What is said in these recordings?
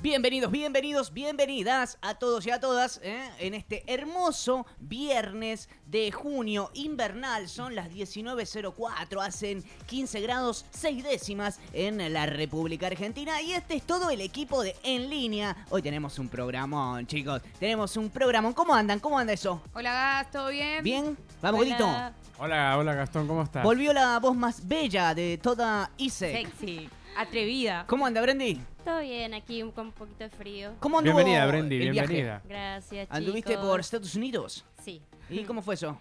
Bienvenidos, bienvenidos, bienvenidas a todos y a todas ¿eh? en este hermoso viernes de junio invernal. Son las 19.04, hacen 15 grados 6 décimas en la República Argentina y este es todo el equipo de En Línea. Hoy tenemos un programón, chicos, tenemos un programón. ¿Cómo andan? ¿Cómo anda eso? Hola, Gas, ¿todo bien? ¿Bien? Vamos, Hola. Godito. Hola, hola Gastón, ¿cómo estás? Volvió la voz más bella de toda ISEC. Sexy, atrevida. ¿Cómo anda, Brandy? Todo bien, aquí con un poquito de frío. ¿Cómo anduvo Bienvenida, Brendy, el viaje? bienvenida. Gracias, chicos. ¿Anduviste por Estados Unidos? Sí. ¿Y cómo fue eso?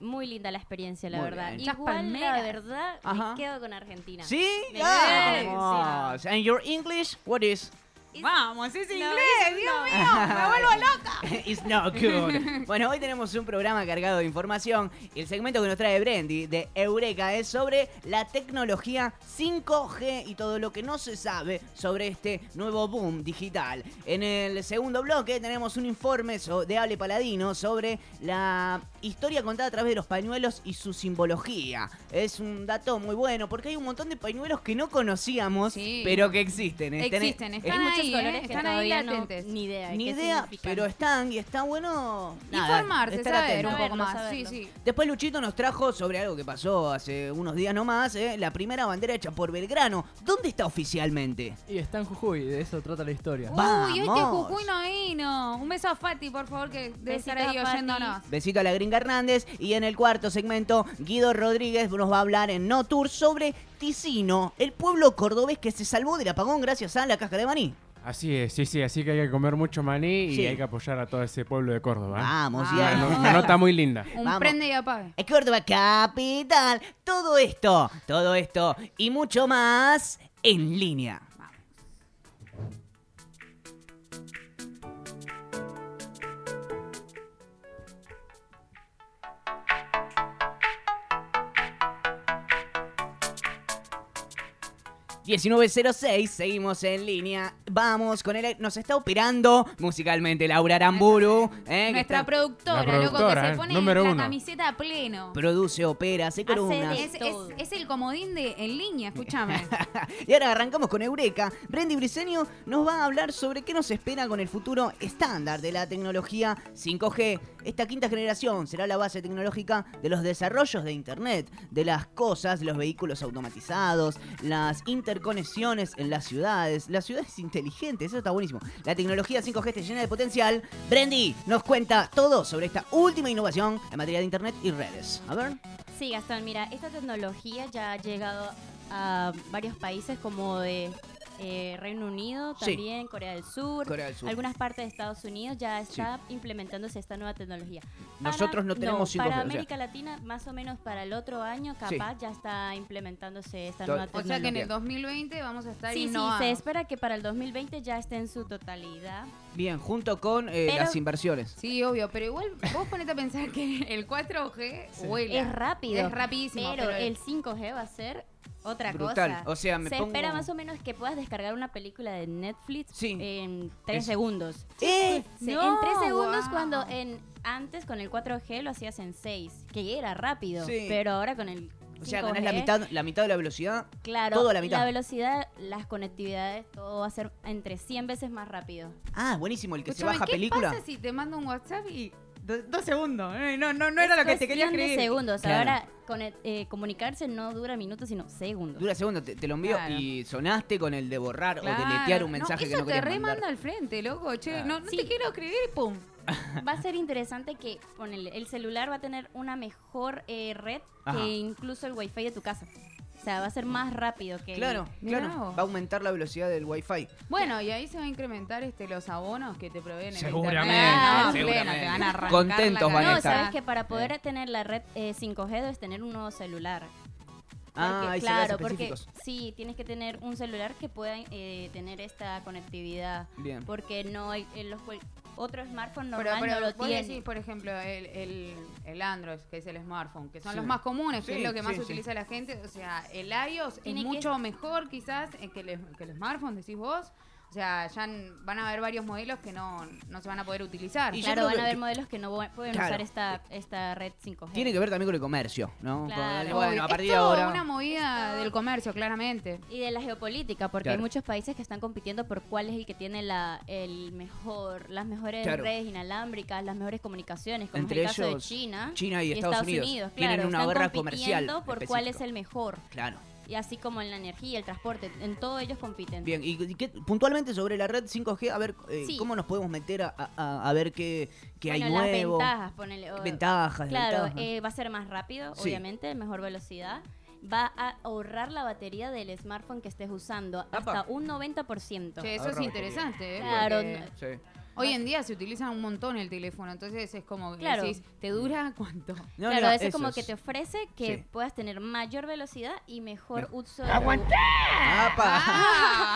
Muy linda la experiencia, la Muy verdad. bien. Igual, la palmeras. verdad, Ajá. me quedo con Argentina. ¿Sí? Me Vamos. And your English, what is? Vamos, es No, inglés, es- Dios no. mío, me vuelvo loca. It's not good. Bueno, hoy tenemos un programa cargado de información y el segmento que nos trae Brendy de Eureka es sobre la tecnología 5G y todo lo que no se sabe sobre este nuevo boom digital. En el segundo bloque tenemos un informe de Ale Paladino sobre la historia contada a través de los pañuelos y su simbología. Es un dato muy bueno porque hay un montón de pañuelos que no conocíamos, Sí. pero que existen. Existen, Hay están muchos ahí, colores ¿eh? que están ahí no, ni idea. de Ni idea, pero están y está bueno nada, Informarse, estar saber atento. un poco más. saberlo. Sí, sí. Después Luchito nos trajo sobre algo que pasó hace unos días nomás, ¿eh? la primera bandera hecha por Belgrano. ¿Dónde está oficialmente? Y está en Jujuy, de eso trata la historia. Uy, este Vamos. Jujuy no vino. Un beso a Fati, por favor, que debe estar ahí oyéndonos. Besito a la gringa Hernández y en el cuarto segmento Guido Rodríguez nos va a hablar en No Tour sobre Ticino, el pueblo cordobés que se salvó del apagón gracias a la caja de maní. Así es, sí, sí, así que hay que comer mucho maní y Sí. hay que apoyar a todo ese pueblo de Córdoba. ¿eh? Vamos, Ah. ya. Una, una nota muy linda. Un Vamos. prende y apague. Es Córdoba Capital. Todo esto, todo esto y mucho más en línea. ...1906, seguimos en línea... ...vamos con él... ...nos está operando musicalmente Laura Aramburu... ¿eh? Nuestra está- productora, La loco, que se eh, pone número la uno. camiseta a pleno. Produce, opera, hace columnas... Es, es, es el comodín de en línea, escúchame. y ahora arrancamos con Eureka. Brendy Briseño nos va a hablar sobre qué nos espera con el futuro estándar de la tecnología 5G. Esta quinta generación será la base tecnológica de los desarrollos de Internet, de las cosas, los vehículos automatizados, las interconexiones en las ciudades, las ciudades inteligentes, eso está buenísimo. La tecnología 5G está llena de potencial. Brendy nos cuenta todo sobre esta última innovación en materia de Internet y redes. A ver. Sí, Gastón, mira, esta tecnología ya ha llegado a varios países como de eh, Reino Unido, Sí. también Corea del Sur, Corea del Sur. algunas partes de Estados Unidos ya está implementándose esta nueva tecnología. Nosotros no tenemos 5G, o Para sea. América Latina, más o menos para el otro año, Sí. capaz ya está implementándose esta nueva O tecnología. sea que en el 2020 vamos a estar Sí, sí, innovando. se espera que para el 2020 ya esté en su totalidad. Bien, junto con eh, Pero- las inversiones. Sí, obvio, pero igual vos ponete a pensar que el 4G vuela. Es rápido. Es rapidísimo. Pero, el 5G va a ser otra Brutal. cosa. O sea, me Se pongo- espera más o menos que puedas descargar una película de Netflix Sí. en 3 Es- segundos. ¡Eh! Se- No, en 3 segundos wow. cuando en antes con el 4G lo hacías en 6, que era rápido, Sí. pero ahora con el O sea, 5G, ganás la mitad, la mitad de la velocidad. Claro, todo a la mitad. velocidad, las conectividades, todo va a ser entre 100 veces más rápido. Ah, buenísimo, el que se baja ¿qué película. pasa si te mando un WhatsApp y do- dos segundos? Eh, No, no, no era lo que te quería Cuestión de escribir. segundos. Claro. Ahora con el- eh, comunicarse no dura minutos, sino segundos. Dura segundo, te, te lo envío Claro. y sonaste con el de borrar o Claro. deletear un mensaje no, que no eso te remanda al frente, loco. Che, Claro. no, no Sí. te quiero escribir y pum. Va a ser interesante que con el, el celular va a tener una mejor eh, red Ajá. que incluso el wifi de tu casa. O sea, va a ser más rápido que... Claro, Mirá claro. vos. Va a aumentar la velocidad del wifi. Bueno, y ahí se va a incrementar este los abonos que te proveen en Seguramente, internet. Ah, seguramente. pleno, te van a arrancar Contentos la van a No, estar. sabes que para poder tener la red eh, 5G debes tener un nuevo celular. Ah, claro, porque específicos. sí, tienes que tener un celular que pueda eh, tener esta conectividad. Bien. Porque no hay, en los cual- otro smartphone Pero, normal pero no lo vos tiene. decís, por ejemplo, el, el, el Android, que es el smartphone, que son Sí. los más comunes, que es lo que más sí, sí. utiliza la gente. O sea, el iOS Tiene es que- mucho mejor quizás eh, que el, que el smartphone, decís vos. O sea, ya van a haber varios modelos que no, no se van a poder utilizar. Y Claro, van a haber modelos que no pueden Claro. usar esta, esta red 5G. Tiene que ver también con el comercio, ¿no? Claro. Con- bueno, a Es partir de ahora. una movida del comercio, claramente. Y de la geopolítica, porque Claro. hay muchos países que están compitiendo por cuál es el que tiene la, el mejor, las mejores Claro. redes inalámbricas, las mejores comunicaciones, como Entre es el caso ellos, de China, China y Estados Unidos. Tienen claro, una están guerra comercial compitiendo por cuál es el mejor. Claro. Y así como en la energía, el transporte, en todo ellos compiten. Bien, y, y qué- puntualmente sobre la red 5G, a ver, eh, Sí. ¿cómo nos podemos meter a, a- a ver qué, qué hay Bueno, las nuevo? ventajas, ponele, o- Ventajas, Claro, desventajas. eh, va a ser más rápido, Sí. obviamente, mejor velocidad. Va a ahorrar la batería del smartphone que estés usando Apa. hasta un 90%. Che, eso Ahorra es batería. interesante, ¿eh? Claro, Porque no- Sí. Hoy en día se utiliza un montón el teléfono, entonces es como que Claro. decís, ¿te dura cuánto? No, claro, no, eso es como que te ofrece que Sí. puedas tener mayor velocidad y mejor uso. Ah,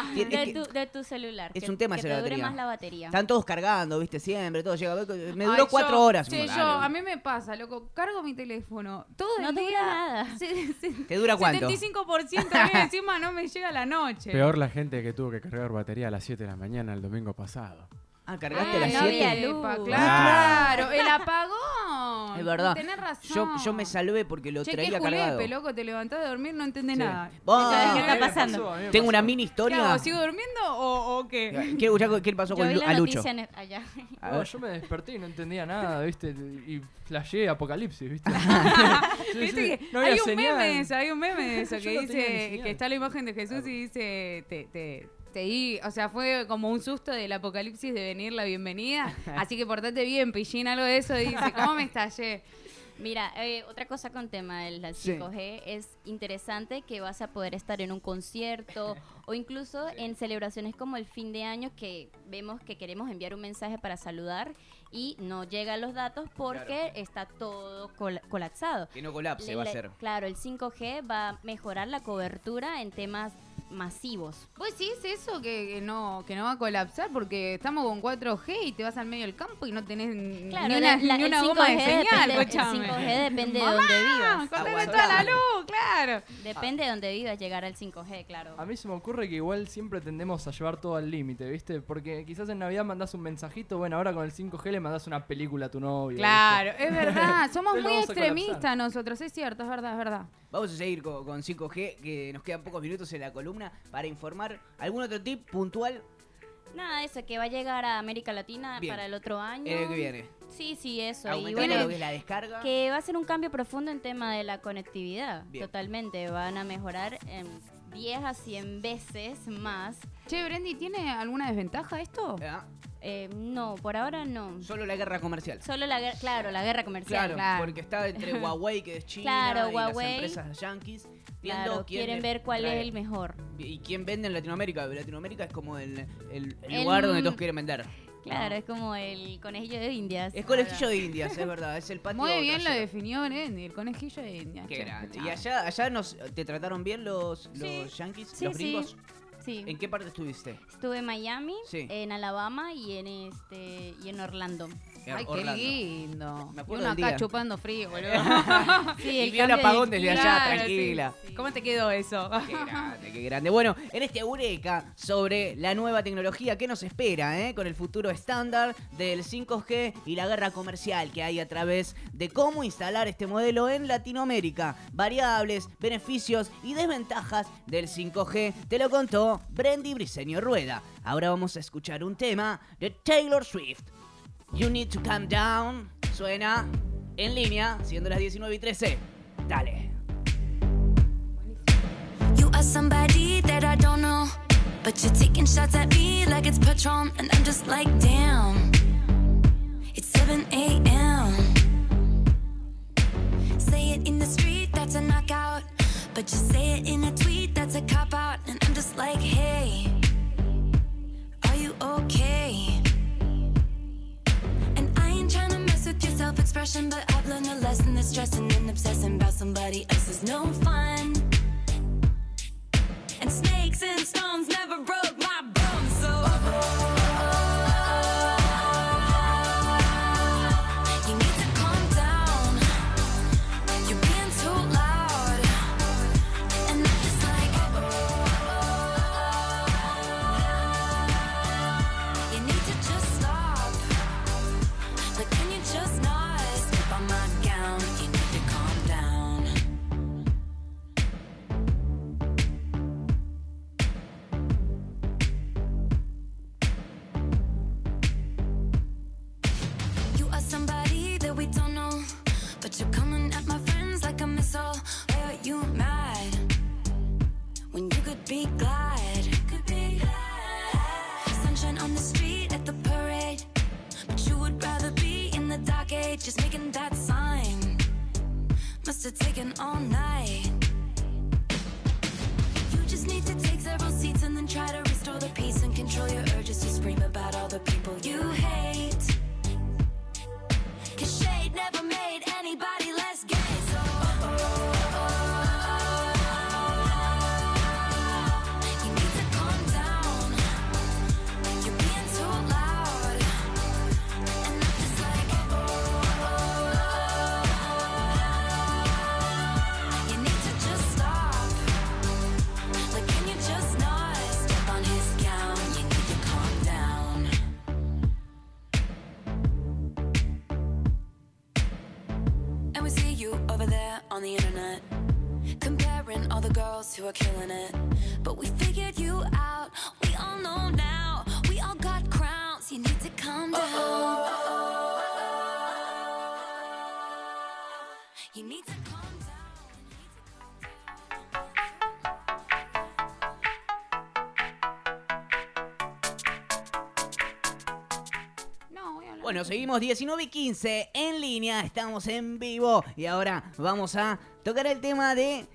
Tiene- de es que tu, de tu celular. es que- un tema que te dure batería. más la batería. Están todos cargando, viste, siempre, todo llega. Me Ay, duró yo- cuatro horas. che, Bueno, yo, a mí me pasa, loco, cargo mi teléfono todo No el te día. dura nada. Se- se- ¿Te dura cuánto? 75% bien, encima no me llega la noche. Peor la gente que tuvo que cargar batería a las 7 de la mañana el domingo pasado. Ah, cargaste Ah, las no 7. había luz. Epa, Ah. claro, el apagón. Es verdad. Tenés razón. Yo, yo me salvé porque lo Che, traía qué cargado. julepe, loco, te levantás de dormir, no entendés Sí. nada. Vos- ¿Sabes qué está pasando? pasó, Tengo pasó. una mini ¿Qué historia. hago? ¿Sigo durmiendo o, o qué? Qué pasó Yo con vi Lu- la a Lucho. noticia en- allá. A No, yo me desperté y no entendía nada, ¿viste? Y flasheé apocalipsis, ¿viste? Sí, Viste sí, que no había hay un señal. meme de eso, hay un meme de eso que dice que está la imagen de Jesús y dice te, te, di, o sea, fue como un susto del apocalipsis de venir la bienvenida, así que portate bien, pillín algo de eso, dice, ¿cómo me estallé? Mira, eh, otra cosa con tema del del Sí. 5G es interesante que vas a poder estar en un concierto o incluso en celebraciones como el fin de año que vemos que queremos enviar un mensaje para saludar y no llegan los datos porque está todo col- colapsado. Que no colapse Le- va a ser. Claro, el 5G va a mejorar la cobertura en temas masivos. ¿Vos decís eso que, que no que no va a colapsar porque estamos con 4G y te vas al medio del campo y no tenés Claro, ni una, la- la- ni el una goma de 5G señal, depende, el escuchame. 5G depende de donde vivas. Aguantá. toda la luz, claro. Depende de donde vivas llegar al 5G, claro. A mí se me ocurre que igual siempre tendemos a llevar todo al límite, ¿viste? Porque quizás en Navidad mandás un mensajito, bueno, ahora con el 5G le mandás una película a tu novio. ¿viste? Claro, es verdad, somos muy extremistas nosotros, es cierto, es verdad, es verdad. Vamos a seguir con, con 5G, que nos quedan pocos minutos en la columna para informar. ¿Algún otro tip puntual Nada, eso, que va a llegar a América Latina Bien. para el otro año. el que viene? Sí, sí, eso. Y bueno, lo que es la descarga. que va a ser un cambio profundo en tema de la conectividad. Bien. Totalmente. Van a mejorar en 10 a 100 veces más. Che, Brendy, ¿tiene alguna desventaja esto? Ah, Eh, no, por ahora no. Solo la guerra comercial. Solo la guerra, claro, la guerra comercial. Claro, claro. porque está entre Huawei, que es China, Claro, y Huawei. las empresas yankees, viendo Claro, quién quieren ver cuál trae- es el mejor. Y quién vende en Latinoamérica. Latinoamérica es como el, el- el El- lugar donde todos quieren vender. Claro, es como el conejillo de Indias. Es conejillo de indias, es verdad. Es el patio Muy bien lo definió el conejillo de India. Qué che, grande. ¿Y allá, allá nos, te trataron bien los, Sí. los yankees, Sí, los gringos? Sí. ¿En qué parte estuviste? Estuve en Miami, Sí. en Alabama y en este y en Orlando. Ay, qué lindo. Me Y acuerdo uno del acá día. chupando frío, boludo. Sí, Y el vio el cambio de apagón desde allá, tranquila. sí, sí. ¿Cómo te quedó eso? Qué grande, qué grande. Bueno, en este Eureka sobre la nueva tecnología que nos espera, eh? con el futuro estándar del 5G y la guerra comercial que hay a través de cómo instalar este modelo en Latinoamérica. Variables, beneficios y desventajas del 5G. Te lo contó Brendy Briseño Rueda. Ahora vamos a escuchar un tema de Taylor Swift. You need to calm down. Suena en línea, siendo las 19 y 13. Dale. You are somebody that I don't know. But you're taking shots at me like it's Patron. And I'm just like, damn. It's 7 a.m. Say it in the street, that's a knockout. But you say it in a tweet, that's a cop out. And I'm just like, hey, are you okay? And I ain't tryna mess with your self expression, but I've learned a lesson that stressing and obsessing about somebody else is no are killing it. But we figured you out. We all know now. We all got crowns. You need to calm down. You need to calm down. No, voy. Bueno, seguimos 19 y 15 en línea, estamos en vivo y ahora vamos a tocar el tema de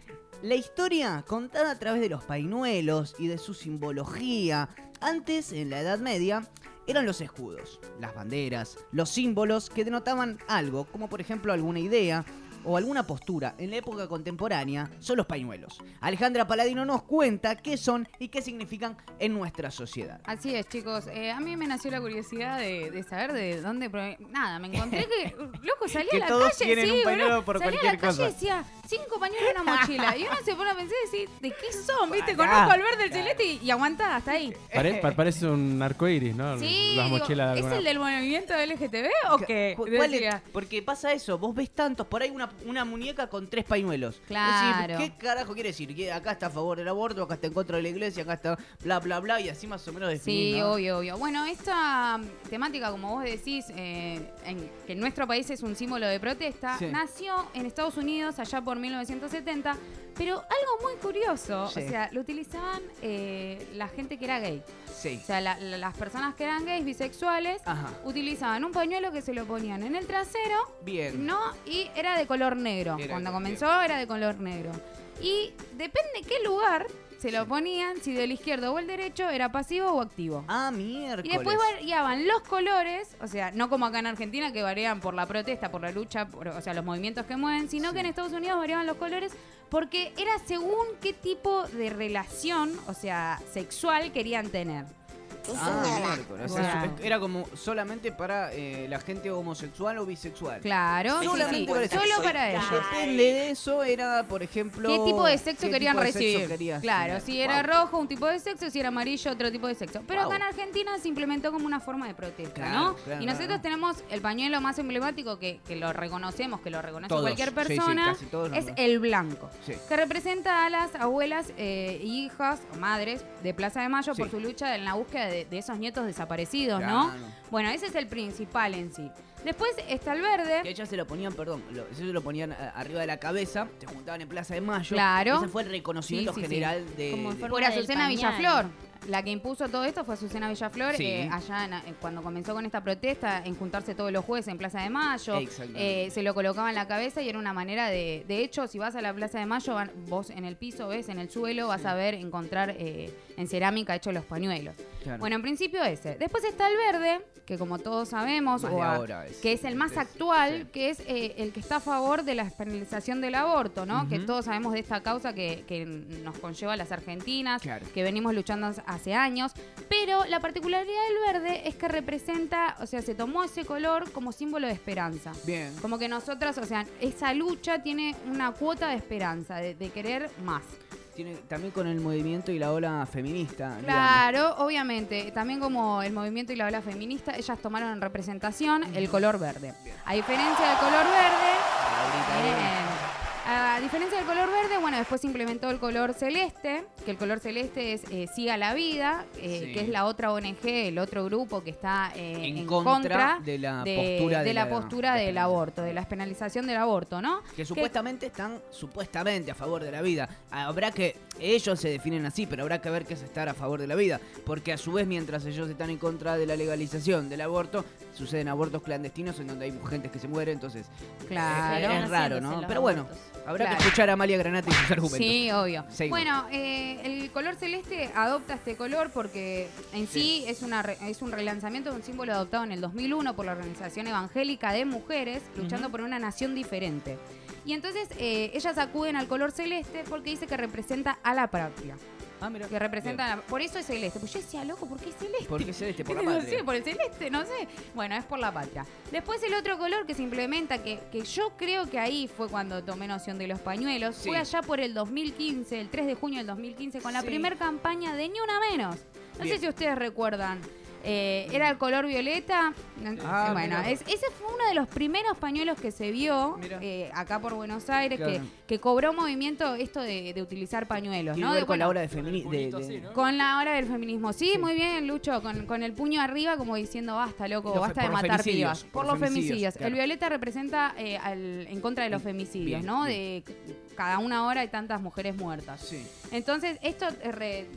la historia contada a través de los painuelos y de su simbología. Antes, en la Edad Media, eran los escudos, las banderas, los símbolos que denotaban algo, como por ejemplo alguna idea o alguna postura en la época contemporánea, son los pañuelos. Alejandra Paladino nos cuenta qué son y qué significan en nuestra sociedad. Así es, chicos. Eh, a mí me nació la curiosidad de, de saber de dónde. Nada, me encontré que. Loco, salí Que a la todos calle. tienen sí, un pañuelo por salí cualquier a la calle y decía cinco pañuelos en una mochila. Y uno se pone a pensar y decir, ¿de qué son? ¿Viste? Conozco el verde, el celeste y, y aguantá hasta ahí. Pare- pa- parece un arco iris, ¿no? Sí, Las digo, mochilas de ¿es el del movimiento LGTB o qué? Cu- cuál es? Porque pasa eso, vos ves tantos, por ahí una, una muñeca con tres pañuelos. Claro. Decís, ¿Qué carajo quiere decir? Que acá está a favor del aborto, acá está en contra de la iglesia, acá está bla, bla, bla, y así más o menos definís, Sí, obvio, obvio. Bueno, esta mm, temática, como vos decís, eh, en- que en nuestro país es un símbolo de protesta, Sí. nació en Estados Unidos allá por 1970, pero algo muy curioso, Sí. o sea, lo utilizaban eh, la gente que era gay. Sí. O sea, la- la- las personas que eran gays, bisexuales, Ajá. utilizaban un pañuelo que se lo ponían en el trasero, Bien. ¿no? Y era de color negro. Era Cuando comenzó era de color negro. Y depende qué lugar se lo ponían, si del izquierdo o el derecho, era pasivo o activo. Ah, miércoles. Y después variaban los colores, o sea, no como acá en Argentina que varían por la protesta, por la lucha, por- o sea, los movimientos que mueven, sino Sí. que en Estados Unidos variaban los colores porque era según qué tipo de relación, o sea, sexual querían tener. Ah, miércoles. O sea, Wow. Era como solamente para eh, la gente homosexual o bisexual. Claro, sí, Solamente sí, para eso. solo para ellos. Depende de eso, era, por ejemplo. ¿Qué tipo de sexo qué querían tipo de sexo recibir? querías claro, tener. si era Wow. rojo, un tipo de sexo, si era amarillo, otro tipo de sexo. Pero Wow. acá en Argentina se implementó como una forma de protesta, Claro, ¿no? claro, y nosotros claro. tenemos el pañuelo más emblemático que, que lo reconocemos, que lo reconoce Todos. cualquier Sí, sí, persona, casi todos lo es el blanco. Sí. Que representa a las abuelas e hijas o madres de Plaza de Mayo por Sí. su lucha en la búsqueda de, de esos nietos desaparecidos, Claro. ¿no? Bueno, ese es el principal en sí. Después está el verde. Que ellas se lo ponían, perdón, lo, eso se lo ponían eh, arriba de la cabeza, se juntaban en Plaza de Mayo. Claro. Ese fue el reconocimiento Sí, sí, sí. general de. Como en de- forma Por del Azucena pañal. Villaflor. La que impuso todo esto fue Azucena Villaflor, Sí. eh, allá en- eh, cuando comenzó con esta protesta, en juntarse todos los jueves en Plaza de Mayo. Exactamente. Eh, se lo colocaba en la cabeza y era una manera de... De hecho, si vas a la Plaza de Mayo, van- vos en el piso ves, en el suelo, vas a ver, encontrar eh, en cerámica hechos los pañuelos. Claro. Bueno, en principio ese. Después está el verde, que como todos sabemos, o a- ahora es. que es el más Es- actual, sí. que es eh, el que está a favor de la penalización del aborto, ¿no? Que todos sabemos de esta causa que, que nos conlleva a las argentinas, Claro. que venimos luchando hace años. Pero la particularidad del verde es que representa, o sea, se tomó ese color como símbolo de esperanza. Bien. Como que nosotras, o sea, esa lucha tiene una cuota de esperanza, de, de querer más. Tiene, también con el movimiento y la ola feminista. digamos. Claro, obviamente. También como el movimiento y la ola feminista, ellas tomaron en representación el color verde. A diferencia del color verde, Bien. A diferencia del color verde, bueno, después se implementó el color celeste, que el color celeste es eh, Siga la Vida, eh, Sí. que es la otra ONG, el otro grupo que está eh, En en, contra contra, de la postura de de la la- postura de del aborto, de la penalización del aborto, ¿no? Que supuestamente están supuestamente a favor de la vida. Habrá que Ellos se definen así, pero habrá que ver qué es estar a favor de la vida. Porque a su vez, mientras ellos están en contra de la legalización del aborto, suceden abortos clandestinos en donde hay gente que se muere, entonces Claro. es, es raro, ¿no? Pero bueno, abortos. Habrá Claro. que escuchar a Amalia Granata y sus argumentos. Sí, obvio. Seguimos. Bueno, eh, el color celeste adopta este color porque en sí, es, una es un relanzamiento de un símbolo adoptado en el 2001 por la Organización Evangélica de Mujeres luchando por una nación diferente. Y entonces eh, ellas acuden al color celeste porque dice que representa a la patria. Ah, mira. Que representa a Por eso es celeste. Pues yo decía, loco, ¿por qué es celeste? ¿Por qué celeste? Por la No patria. sé, por el celeste, no sé. Bueno, es por la patria. Después el otro color que se implementa, que, que yo creo que ahí fue cuando tomé noción de los pañuelos, Sí. fue allá por el 2015, el 3 de junio del 2015, con la Sí. primera campaña de Ni Una Menos. No Bien. sé si ustedes recuerdan. Eh, era el color violeta. Ah, bueno, mirá. es- ese fue uno de los primeros pañuelos que se vio eh, acá por Buenos Aires, Claro. que, que cobró movimiento esto de, de utilizar pañuelos, ¿no? De- con la bueno, hora de Con el feminismo. con la hora del feminismo. Sí, muy bien, Lucho, con, con el puño arriba, como diciendo, basta, loco, basta de matar pibas. por Por los femicidios, femicidios. claro. El violeta representa eh, al- en contra de los femicidios, Bien, ¿no? bien. De cada una hora hay tantas mujeres muertas. Sí, Entonces, esto eh, re- eh,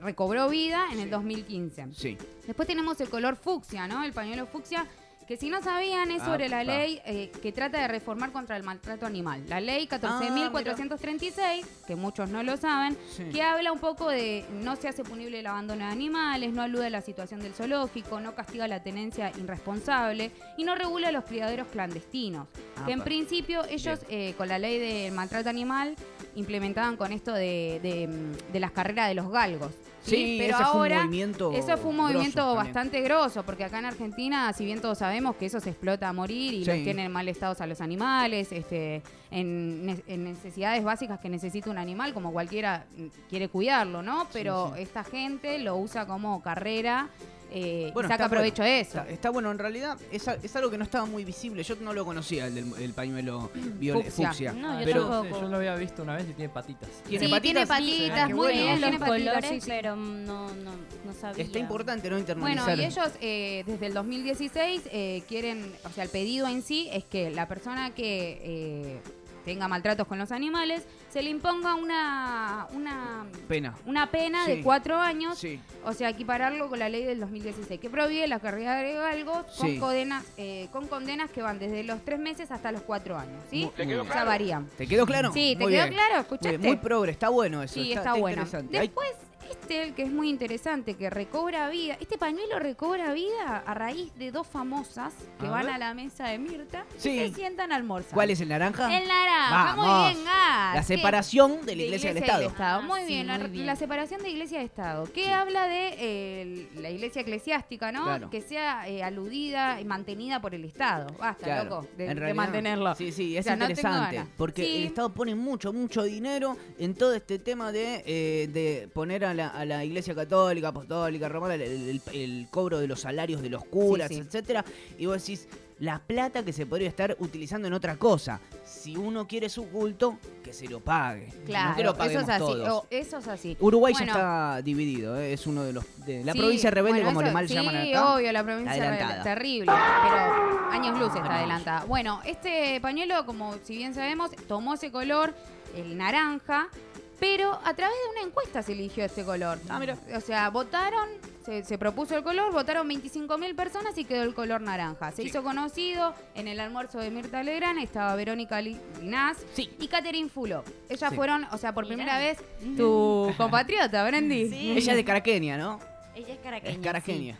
recobró vida en el 2015. sí. Después tenemos el color fucsia, ¿no? El pañuelo fucsia, que si no sabían es sobre la Apa. ley eh, que trata de reformar contra el maltrato animal. La ley Ah, 14.436, que muchos no lo saben, Sí. que habla un poco de no se hace punible el abandono de animales, no alude a la situación del zoológico, no castiga la tenencia irresponsable y no regula los criaderos clandestinos. Que en principio ellos eh, con la ley del maltrato animal implementaban con esto de, de, mm, de las carreras de los galgos. ¿sí? Sí, pero ese fue un ahora movimiento eso fue un grosso movimiento también. bastante grosso, porque acá en Argentina, si bien todos sabemos que eso se explota a morir y Sí. los tienen mal estados a los animales, este, en, ne- en necesidades básicas que necesita un animal, como cualquiera mm, quiere cuidarlo, ¿no? Pero sí. esta gente lo usa como carrera eh, Bueno, y saca provecho de eso. Está, está bueno, en realidad es, es algo que no estaba muy visible. Yo no lo conocía, el, del, el pañuelo Fucsia. fucsia. No, yo pero tampoco. Sí, yo lo había visto una vez y tiene patitas. ¿Tiene sí, patitas? tiene Ah, patitas, qué muy bueno. bien, los colores, sí, pero no, no, no sabía. Está importante no Bueno, internalizar. y ellos eh, desde el 2016 eh, quieren, o sea, el pedido en sí es que la persona que eh, tenga maltratos con los animales se le imponga una una, Pena. una pena Sí. de cuatro años, Sí. o sea, equipararlo con la ley del 2016 que prohíbe la carrera de galgos con, condenas, eh, con condenas que van desde los tres meses hasta los cuatro años, ¿sí? Muy bien. O sea, varían. ¿Te quedó claro? Sí, ¿te Muy quedó bien. claro? Muy, ¿Escuchaste? bien, muy progre, está bueno eso. Sí, está, bueno. Después, el que es muy interesante, que recobra vida. Este pañuelo recobra vida a raíz de dos famosas que A van ver. a la mesa de Mirta Sí. y se sientan a almorzar. ¿Cuál es el naranja? El naranja. Vamos. Muy bien, Gas. La ¿Qué? separación de la De iglesia, del y Estado. Ah, Muy sí, bien, la, muy bien. la separación de iglesia y Estado. Que habla de eh, la iglesia eclesiástica, ¿no? Claro. Que sea eh, aludida y mantenida por el Estado. Basta, Claro. loco, de, En de realidad, mantenerlo. Sí, sí, es O sea, interesante. porque Sí. el Estado pone mucho, mucho dinero en todo este tema de, eh, de poner a la, a la iglesia católica, apostólica, romana, el, el- el cobro de los salarios de los curas, Sí, sí. etcétera. Y vos decís, la plata que se podría estar utilizando en otra cosa. Si uno quiere su culto, que se lo pague. Claro, no que lo eso es así. todos. o- eso es así. Uruguay Bueno. ya está dividido, eh, es uno de los de la Sí, provincia rebelde bueno, como le eso- mal sí, llaman acá. obvio, la provincia rebelde, terrible, pero años luz está adelantada. Bueno, este pañuelo, como si bien sabemos, tomó ese color, el naranja, pero a través de una encuesta se eligió este color. Ah, mira. O sea, votaron, se, se propuso el color, votaron 25.000 personas y quedó el color naranja. Se Sí. hizo conocido en el almuerzo de Mirta Legrand, estaba Verónica Li- Linás Sí. y Catherine Fulop. Ellas Sí. fueron, o sea, por Mirá. primera vez, tu compatriota, Brandy. Sí. Ella es de Caraqueña, ¿no? Ella es caraqueña. Es Caraqueña.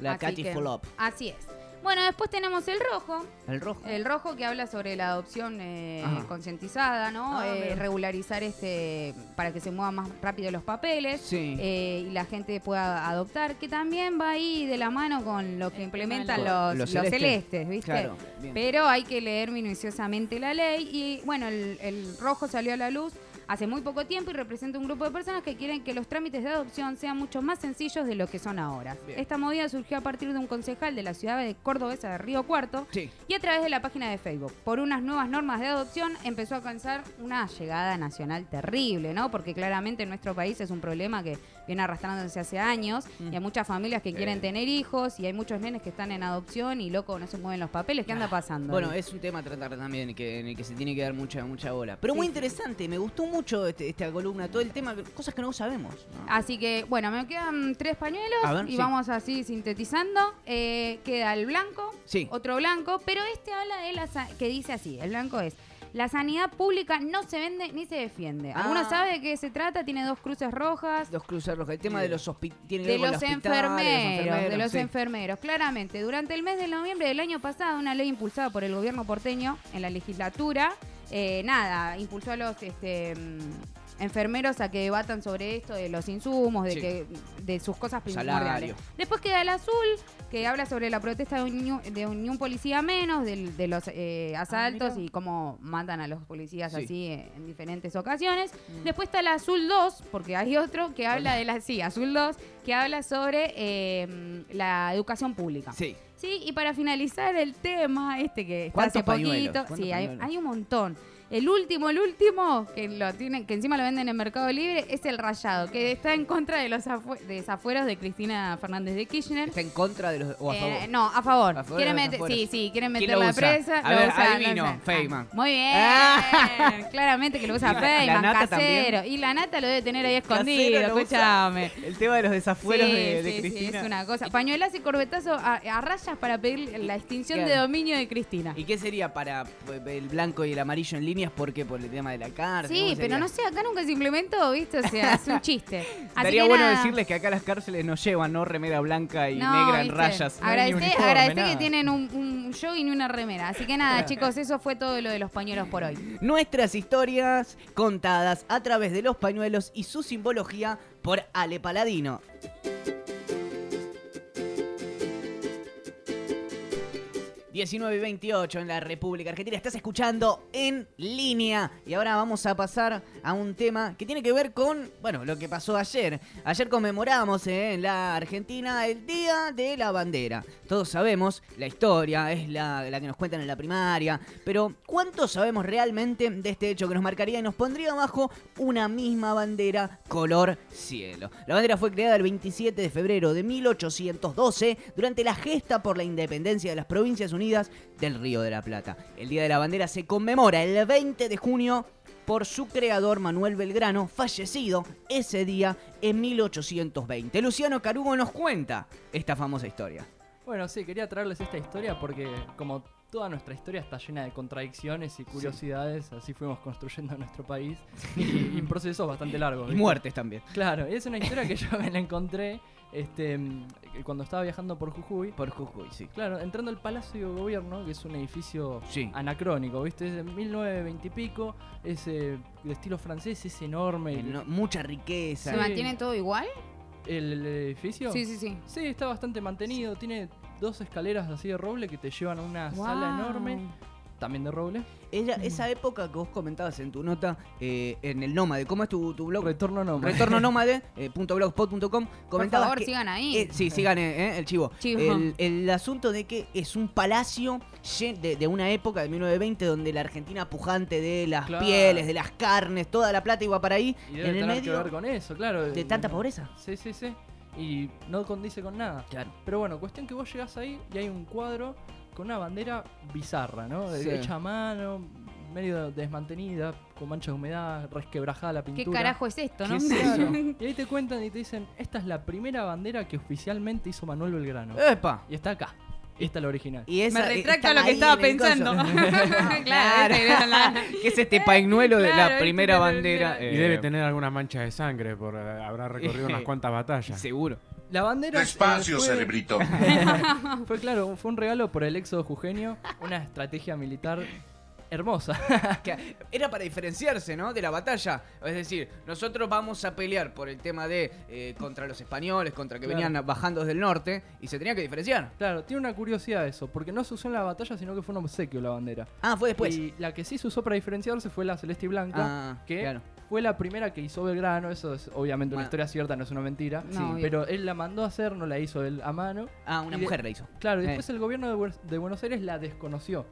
La Katy Folop. Así es. Bueno, después tenemos el rojo. El rojo. El rojo que habla sobre la adopción eh, Ajá. concientizada, ¿no? Ah, Eh, regularizar este para que se muevan más rápido los papeles Sí. eh, y la gente pueda adoptar, que también va ahí de la mano con lo que implementan Lo- los, los los celestes. celestes, ¿viste? Claro, bien. Pero hay que leer minuciosamente la ley y bueno, el, el rojo salió a la luz hace muy poco tiempo y representa un grupo de personas que quieren que los trámites de adopción sean mucho más sencillos de lo que son ahora. Bien. Esta movida surgió a partir de un concejal de la ciudad de Cordobesa de Río Cuarto Sí. y a través de la página de Facebook. Por unas nuevas normas de adopción empezó a alcanzar una llegada nacional terrible, ¿no? Porque claramente en nuestro país es un problema que viene arrastrándose hace años. Mm. Y hay muchas familias que quieren tener hijos y hay muchos nenes que están en adopción y loco, no se mueven los papeles. ¿Qué anda pasando? Bueno, ahí? es un tema a tratar también que, en el que se tiene que dar mucha mucha bola. Pero muy sí. interesante, me gustó mucho este- esta columna, todo el tema, cosas que no sabemos. ¿no? Así que, bueno, me quedan tres pañuelos ver, y sí. vamos así sintetizando. Eh, queda el blanco, Sí. otro blanco, pero este habla de la sa- que dice así, el blanco es la sanidad pública no se vende ni se defiende. ¿Alguno Ah. sabe de qué se trata? Tiene dos cruces rojas. Los cruces rojos, el tema de los hospitales, tiene De los, enfermeros, de los sí. enfermeros, claramente. Durante el mes de noviembre del año pasado, una ley impulsada por el gobierno porteño en la legislatura, eh, nada, impulsó a los este, mm, enfermeros a que debatan sobre esto de los insumos, de Sí. que de sus cosas Salario. primordiales. Después queda el azul, que habla sobre la protesta de un, de un, ni un policía menos, de, los eh, asaltos mira. y cómo matan a los policías Sí. así eh, en diferentes ocasiones. Después está el azul 2, porque hay otro que habla de la... Sí, azul 2, que habla sobre eh, la educación pública. Sí. Sí, y para finalizar el tema, este que está ¿Cuántos hace poquito, ¿Cuántos sí, hay, hay un montón. El último, el último, que lo tienen, que encima lo venden en Mercado Libre, es el rayado, que está en contra de los afue- desafueros de Cristina Fernández de Kirchner. ¿Está en contra de los o a Eh, favor? no, a favor. A favor Quieren meter, sí, sí, quieren ¿Quién meterla lo usa? presa. A ver, usa, adivino. Feynman. Ah, muy bien. Ah. Claramente que lo usa ¿Y la- la Feynman, casero. también? Y la nata lo debe tener ahí escondido, escúchame. El tema de los desafueros Sí, de, de sí, sí, Cristina. es una cosa. Pañuelazo y corbetazo a, a rayas para pedir la extinción de dominio de Cristina. ¿Y qué sería para pues, el blanco y el amarillo en líneas? ¿Por qué? Por el tema de la cárcel. Sí, ¿Cómo pero sería? no sé, acá nunca se implementó, ¿viste? O sea, es un chiste. Que bueno nada. decirles que acá las cárceles no llevan, ¿no? Remera blanca y No, negra en rayas. No agradecé que tienen un, un jogging y una remera. Así que nada, chicos, eso fue todo lo de los pañuelos por hoy. Nuestras historias contadas a través de los pañuelos y su simbología por Ale Paladino. ...19 y 28 en la República Argentina. Estás escuchando en línea. Y ahora vamos a pasar a un tema que tiene que ver con, bueno, lo que pasó ayer. Ayer conmemoramos eh, en la Argentina el Día de la Bandera. Todos sabemos, la historia es la, la que nos cuentan en la primaria. Pero, ¿cuánto sabemos realmente de este hecho que nos marcaría y nos pondría bajo una misma bandera color cielo? La bandera fue creada el 27 de febrero de 1812 durante la gesta por la independencia de las Provincias Unidas del Río de la Plata. El Día de la Bandera se conmemora el 20 de junio por su creador Manuel Belgrano, fallecido ese día en 1820. Luciano Carugo nos cuenta esta famosa historia. Bueno, sí, quería traerles esta historia porque como toda nuestra historia está llena de contradicciones y curiosidades, así fuimos construyendo nuestro país y, y un proceso bastante largo. Y muertes también. Claro, y es una historia que yo me la encontré este, mm, cuando estaba viajando por Jujuy. Por Jujuy, sí. Claro, entrando al Palacio de Gobierno, que es un edificio Sí. anacrónico, ¿viste? Es de 1920 y pico, es eh, de estilo francés, es enorme. Eh, no- mucha riqueza. ¿Se mantiene todo igual? ¿El, el edificio? Sí, sí, sí. Sí, está bastante mantenido. Tiene dos escaleras así de roble que te llevan a una sala enorme, también de roble. Ella, esa época que vos comentabas en tu nota eh, en el Nómade, ¿cómo es tu, tu blog? Retorno no. Retorno Nómade, eh, punto blogspot.com, Por favor, que- sigan ahí. Eh, sí, sigan eh, eh, el chivo. Chivo. El, el asunto de que es un palacio de, de una época de 1920 donde la Argentina pujante de las Claro. pieles, de las carnes, toda la plata iba para ahí. Y debe en el medio que ver con eso, claro. de tanta pobreza. Sí, sí, sí. Y no condice con nada. Claro. Pero bueno, cuestión que vos llegás ahí y hay un cuadro con una bandera bizarra, ¿no? De- Sí. Hecha a mano, medio desmantenida, con mancha de humedad, resquebrajada la ¿Qué pintura. carajo es esto, no? ¿Qué es Claro. y ahí te cuentan y te dicen, esta es la primera bandera que oficialmente hizo Manuel Belgrano. ¡Epa! Y está acá. Y esta es la original. Y esa, Me retracto está lo que estaba pensando. claro, ¿Qué es este pañuelo de Claro, la primera que bandera? Y Eh, debe tener alguna mancha de sangre, por eh, habrá recorrido unas cuantas batallas. Seguro. La bandera. eh, Despacio, fue- cerebrito. Fue claro, fue un regalo por el éxodo jujeño, una estrategia militar hermosa. Que era para diferenciarse, ¿no? De la batalla. Es decir, nosotros vamos a pelear por el tema de eh, contra los españoles, contra que Claro. venían bajando desde el norte, y se tenía que diferenciar. claro, tiene una curiosidad eso, porque no se usó en la batalla, sino que fue un obsequio la bandera. Ah, fue después. Y la que sí se usó para diferenciarse fue la celeste y blanca, Ah, que claro. Fue la primera que hizo Belgrano, eso es obviamente una historia cierta, no es una mentira. No, pero él la mandó a hacer, no la hizo él a mano. Ah, una de- mujer la hizo. Claro, y Eh. después el gobierno de, Buenos Aires la desconoció.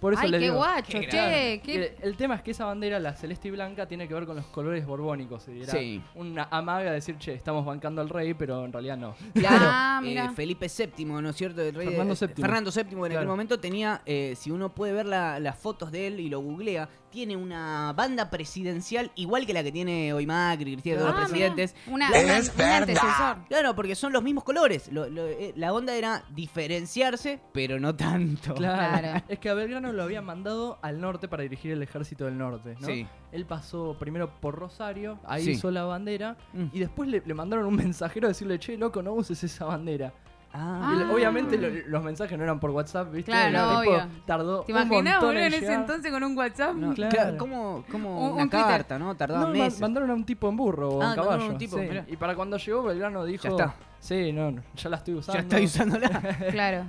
Por eso Ay, le qué digo. guacho, Qué che. qué- El tema es que esa bandera, la celeste y blanca, tiene que ver con los colores borbónicos. Y era Sí. una amaga de decir, che, estamos bancando al rey, pero en realidad no. Claro, Ah, eh, mira. Felipe VII, ¿no es cierto? El rey de- Fernando VII. Fernando VII en aquel Claro. momento tenía, eh, si uno puede ver la- las fotos de él y lo googlea, tiene una banda presidencial igual que la que tiene hoy Macri, Cristina, todos Ah, los presidentes. Una, Es una- un antecesor. Claro, porque son los mismos colores. Lo- lo- eh, la onda era diferenciarse, pero no tanto. Claro. Claro. Es que a Belgrano lo habían mandado al norte para dirigir el ejército del norte, ¿no? Sí. Él pasó primero por Rosario, ahí Sí. hizo la bandera, Mm. y después le, le mandaron un mensajero a decirle, che, loco, no uses esa bandera. Ah, Y Ah. obviamente lo- los mensajes no eran por WhatsApp, ¿viste? Claro, tipo, obvio. Tardó ¿Te un imaginas, montón boludo, en en ese llegar. entonces con un WhatsApp? no, claro. claro, como, como Un- una un Twitter. carta, ¿no? Tardaba No, ma- meses. mandaron a un tipo en burro o Ah, en mandaron a caballo. un tipo, sí. mirá. Y para cuando llegó Belgrano dijo, está. sí, no, no, ya la estoy usando. Ya estoy usándola. Claro.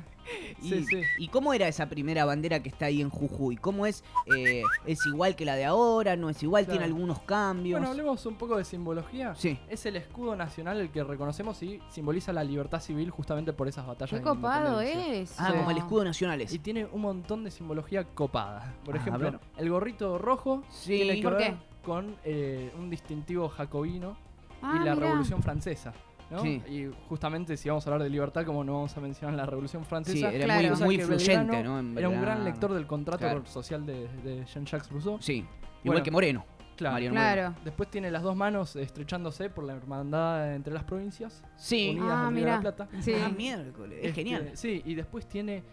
Y, Sí, sí. ¿Y cómo era esa primera bandera que está ahí en Jujuy? ¿Cómo es? Eh, ¿Es igual que la de ahora? ¿No es igual? ¿Tiene algunos cambios? Bueno, hablemos un poco de simbología. Sí. Es el escudo nacional el que reconocemos y simboliza la libertad civil justamente por esas batallas. Qué copado es. Ah, como el escudo nacional es. Y tiene un montón de simbología copada. Por Ah, a ejemplo, el gorrito rojo Sí. tiene que ¿Por ver qué? con eh, un distintivo jacobino Ah, y la mirá. Revolución Francesa. ¿No? Sí. Y justamente si vamos a hablar de libertad, como no vamos a mencionar la Revolución Francesa? Sí, era Claro. muy, muy influyente, ¿no? En Era un gran lector del contrato Claro. social de, de Jean-Jacques Rousseau. Sí. Igual Bueno, que Moreno. Claro. Mariano Moreno. Después tiene las dos manos estrechándose por la hermandad entre las provincias. Sí. Unidas Ah, Río de la. Plata. Sí. Ah, miércoles. Es Este, genial. Sí, y después tiene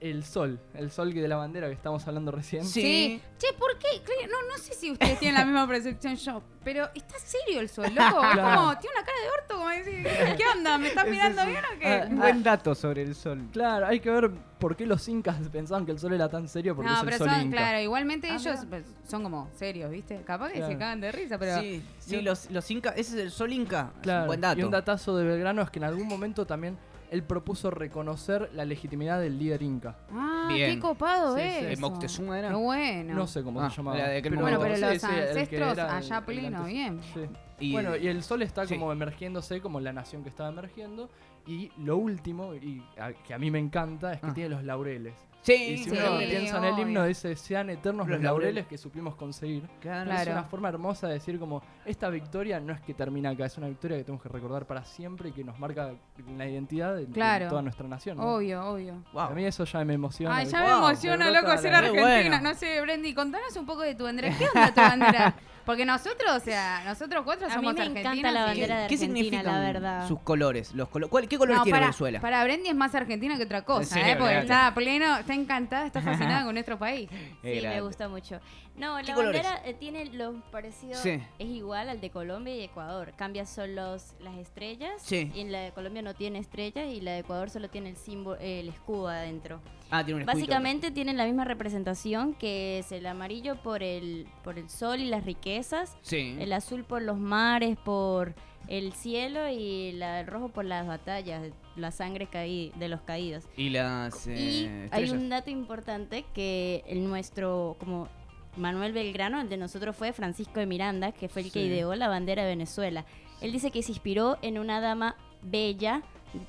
el sol, el sol que de la bandera que estamos hablando recién. Sí. Sí. Che, ¿por qué? Claro, No, no sé si ustedes tienen la misma percepción yo, pero está serio el sol, loco. Es Claro. como, tiene una cara de orto, como decir, ¿qué onda? ¿Me estás mirando sí. bien o qué? Ah, Un buen dato sobre el sol. Claro, hay que ver por qué los incas pensaban que el sol era tan serio porque no, es el pero sol son, inca. claro, igualmente Ah, ellos pues, son como serios, ¿viste? Capaz que Claro. se cagan de risa, pero. Sí, sí, Yo- los, los incas. Ese es el sol inca. Es un Claro, buen dato. y un datazo de Belgrano es que en algún momento también él propuso reconocer la legitimidad del líder inca. Ah, Bien. qué copado Sí, es. sí. Eso. Moctezuma era. Qué bueno. No sé cómo Ah, se llamaba. era de aquel Bueno, pero los sí, ancestros allá pleno, bien. sí. Y- Bueno, y el sol está Sí. como emergiéndose como la nación que estaba emergiendo. Y lo último, y a- que a mí me encanta, es que Ah. tiene los laureles. Sí, Y si Sí, uno sí, piensa en el himno, dice, sean eternos Los los laureles laureles. que supimos conseguir. Claro. Es una forma hermosa de decir como, esta victoria no es que termina acá, es una victoria que tenemos que recordar para siempre y que nos marca la identidad de, toda nuestra nación. ¿no? Obvio, obvio. Wow. A mí eso ya me emociona. Ay, ya ¿viste? me emociona, loco, ser argentina. bueno. No sé, Brendy, contanos un poco de tu bandera. ¿Qué onda tu bandera? Porque nosotros, o sea, nosotros cuatro A mí somos me encanta argentinas. la y- bandera de ¿Qué Argentina, significan la verdad. sus colores? Los colo- ¿Cuál- ¿Qué colores No, tiene para, Venezuela? para Brendy es más argentina que otra cosa, Sí, ¿eh? Porque olvídate. está pleno, está encantada, está fascinada con nuestro país. Sí, me gusta mucho. No, ¿Qué la colores? bandera eh, tiene los parecidos, Sí. es igual al de Colombia y Ecuador. Cambia solo los, las estrellas. Sí. Y en la de Colombia no tiene estrellas y la de Ecuador solo tiene el símbolo, el escudo adentro. Ah, tiene un. Básicamente tienen la misma representación que es el amarillo por el, por el sol y las riquezas, Sí. el azul por los mares, por el cielo y la- el rojo por las batallas, la sangre caí, de los caídos. Y las eh, Y hay un dato importante que el nuestro, como Manuel Belgrano, el de nosotros fue Francisco de Miranda, que fue el que ideó la bandera de Venezuela. Él dice que se inspiró en una dama bella,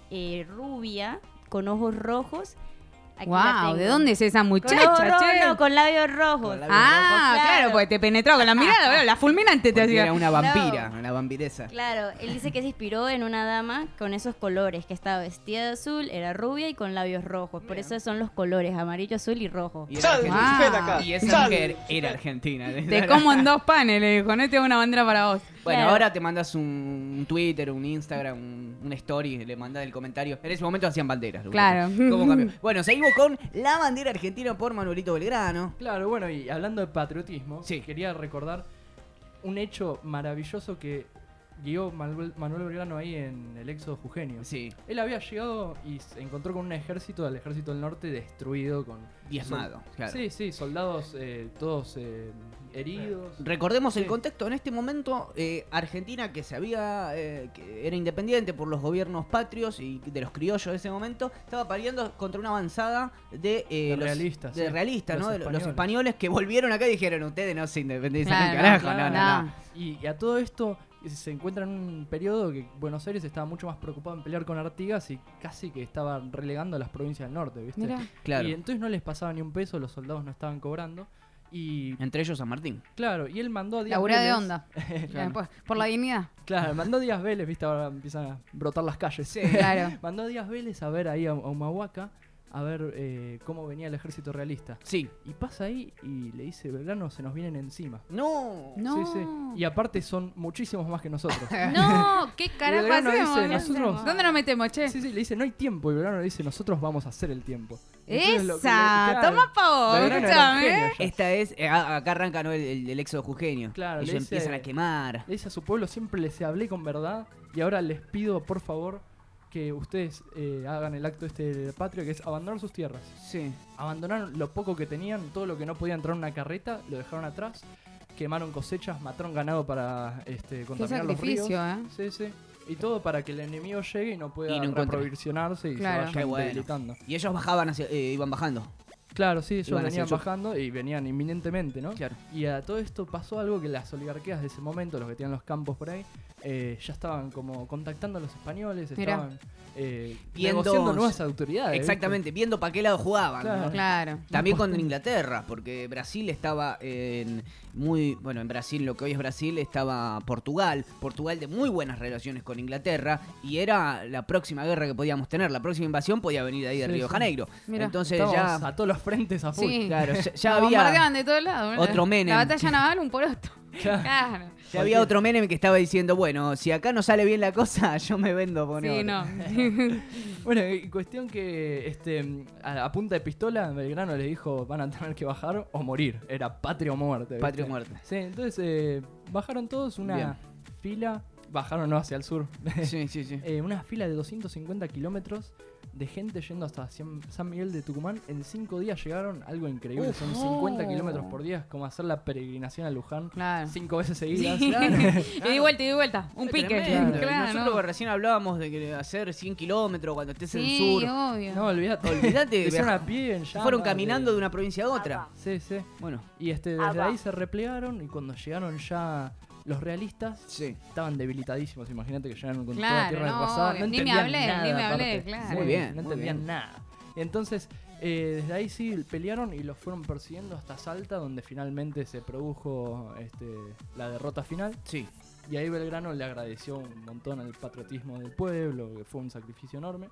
eh, rubia, con ojos rojos. Aquí la wow, ¿de dónde es esa Con muchacha, ojos rojos, che? no, con labios rojos. Con labios Ah, rojos, claro, claro. porque te penetró con la mirada, bueno, la fulminante te hacía. era una vampira, No. una vampiresa. Claro, él dice que se inspiró en una dama con esos colores, que estaba vestida de azul, era rubia y con labios rojos. Por eso son los colores, amarillo, azul y rojo. Y, Y esa mujer era argentina. te como en dos panes, le dijo, no tengo una bandera para vos. Bueno, Claro. ahora te mandas un, Twitter, un Instagram, un, un story, le mandas el comentario. En ese momento hacían banderas. Claro. ¿Cómo cambió? Bueno, seguimos con la bandera argentina por Manuelito Belgrano. Claro, bueno, y hablando de patriotismo, Sí. quería recordar un hecho maravilloso que guió Manuel, Manuel Belgrano ahí en el éxodo jujeño. Sí, Él había llegado y se encontró con un ejército del ejército del norte destruido con... diezmado. claro. Sí, sí, soldados eh, todos eh, heridos. Recordemos el contexto. En este momento, eh, Argentina, que se había, eh, que era independiente por los gobiernos patrios y de los criollos de ese momento, estaba peleando contra una avanzada de, eh, De los- realistas, de sí. realistas, Los ¿no? Los españoles. españoles que volvieron acá y dijeron: Ustedes no se independizan un Claro, carajo. No, no, no. no. Y, y a todo esto, se encuentra en un periodo que Buenos Aires estaba mucho más preocupado en pelear con Artigas y casi que estaba relegando a las provincias del norte, ¿viste? Claro. Y entonces no les pasaba ni un peso, los soldados no estaban cobrando. Y Entre ellos San Martín. claro, y él mandó a Díaz Laburá de Vélez- onda. Ya, por, por la dignidad. Claro, mandó a Díaz Vélez, viste, ahora empiezan a brotar las calles. Claro. mandó a Díaz Vélez a ver ahí a, a Humahuaca, a ver eh, cómo venía el ejército realista. Sí. Y pasa ahí y le dice, Belgrano, se nos vienen encima. No. No. Sí, sí. Y aparte son muchísimos más que nosotros. No, ¿qué carajo Belgrano hacemos? dice, ¿Qué nosotros-? ¿Dónde nos metemos, che? Sí, sí, le dice, no hay tiempo. Y Belgrano le dice, nosotros vamos a hacer el tiempo. Entonces, que Esa, claro, toma pa' ya. Esta es. eh, acá arranca ¿no? el, el- el éxodo jujeño. Claro, Ellos le dice- empiezan a quemar. Le dice a su pueblo, siempre les hablé con verdad y ahora les pido, por favor, que ustedes eh, hagan el acto este de patria, que es abandonar sus tierras. Sí. Abandonaron lo poco que tenían, todo lo que no podía entrar en una carreta, lo dejaron atrás. Quemaron cosechas, mataron ganado para este, Qué contaminar los ríos. sacrificio, ¿eh? Sí, sí. Y todo para que el enemigo llegue y no pueda Y no encuentre. reprovisionarse y Claro. se Qué vayan bueno. debilitando. Y ellos bajaban hacia, eh, iban bajando. Claro, sí, ellos venían bajando y venían inminentemente, ¿no? Claro. Y a todo esto pasó algo que las oligarquías de ese momento, los que tenían los campos por ahí, eh, ya estaban como contactando a los españoles, Mirá. estaban eh, Viendo- negociando nuevas autoridades. ¿viste? Exactamente, viendo para qué lado jugaban. Claro. ¿no? Claro. También con Inglaterra, porque Brasil estaba en muy, bueno, en Brasil, lo que hoy es Brasil, estaba Portugal, Portugal de muy buenas relaciones con Inglaterra y era la próxima guerra que podíamos tener, la próxima invasión podía venir de ahí de Sí, Río de sí. Janeiro. Mira. Entonces ya a todos los frentes a full. Sí. claro, ya, había de todos lados. otro Menem. La batalla naval, un poroto. Claro. Claro. ya había otro Menem que estaba diciendo, bueno, si acá no sale bien la cosa, yo me vendo por Sí, otro". no. Bueno, y cuestión que este a, a punta de pistola Belgrano les dijo van a tener que bajar o morir. Era patria o muerte. ¿viste? Patria o muerte. Sí, entonces eh, bajaron todos una Bien. fila, bajaron no hacia el sur, Sí, sí, sí. Eh, una fila de 250 kilómetros de gente yendo hasta San Miguel de Tucumán. En cinco días llegaron, algo increíble. Uf. Son 50 Oh. kilómetros por día, es como hacer la peregrinación a Luján Claro. cinco veces seguidas. Y de vuelta, y de vuelta. Un pique. Tremendo. Y Claro, Nosotros ¿no? recién hablábamos de que hacer 100 kilómetros cuando estés en el Sí, sur. obvio. No, olvídate. Olvídate, a pie en Fueron caminando de- de una provincia a otra. Sí, sí. Bueno, Y este, desde ahí se replegaron y cuando llegaron ya los realistas sí. estaban debilitadísimos. Imagínate que llegaron con toda Claro, tierra no, obvio. No Ni me entendían hablé, nada, ni me hablé, aparte. claro. Muy bien, No muy entendían bien. nada. Entonces, eh, desde ahí sí pelearon y los fueron persiguiendo hasta Salta, donde finalmente se produjo este, la derrota final. Sí. Y ahí Belgrano le agradeció un montón al patriotismo del pueblo, que fue un sacrificio enorme.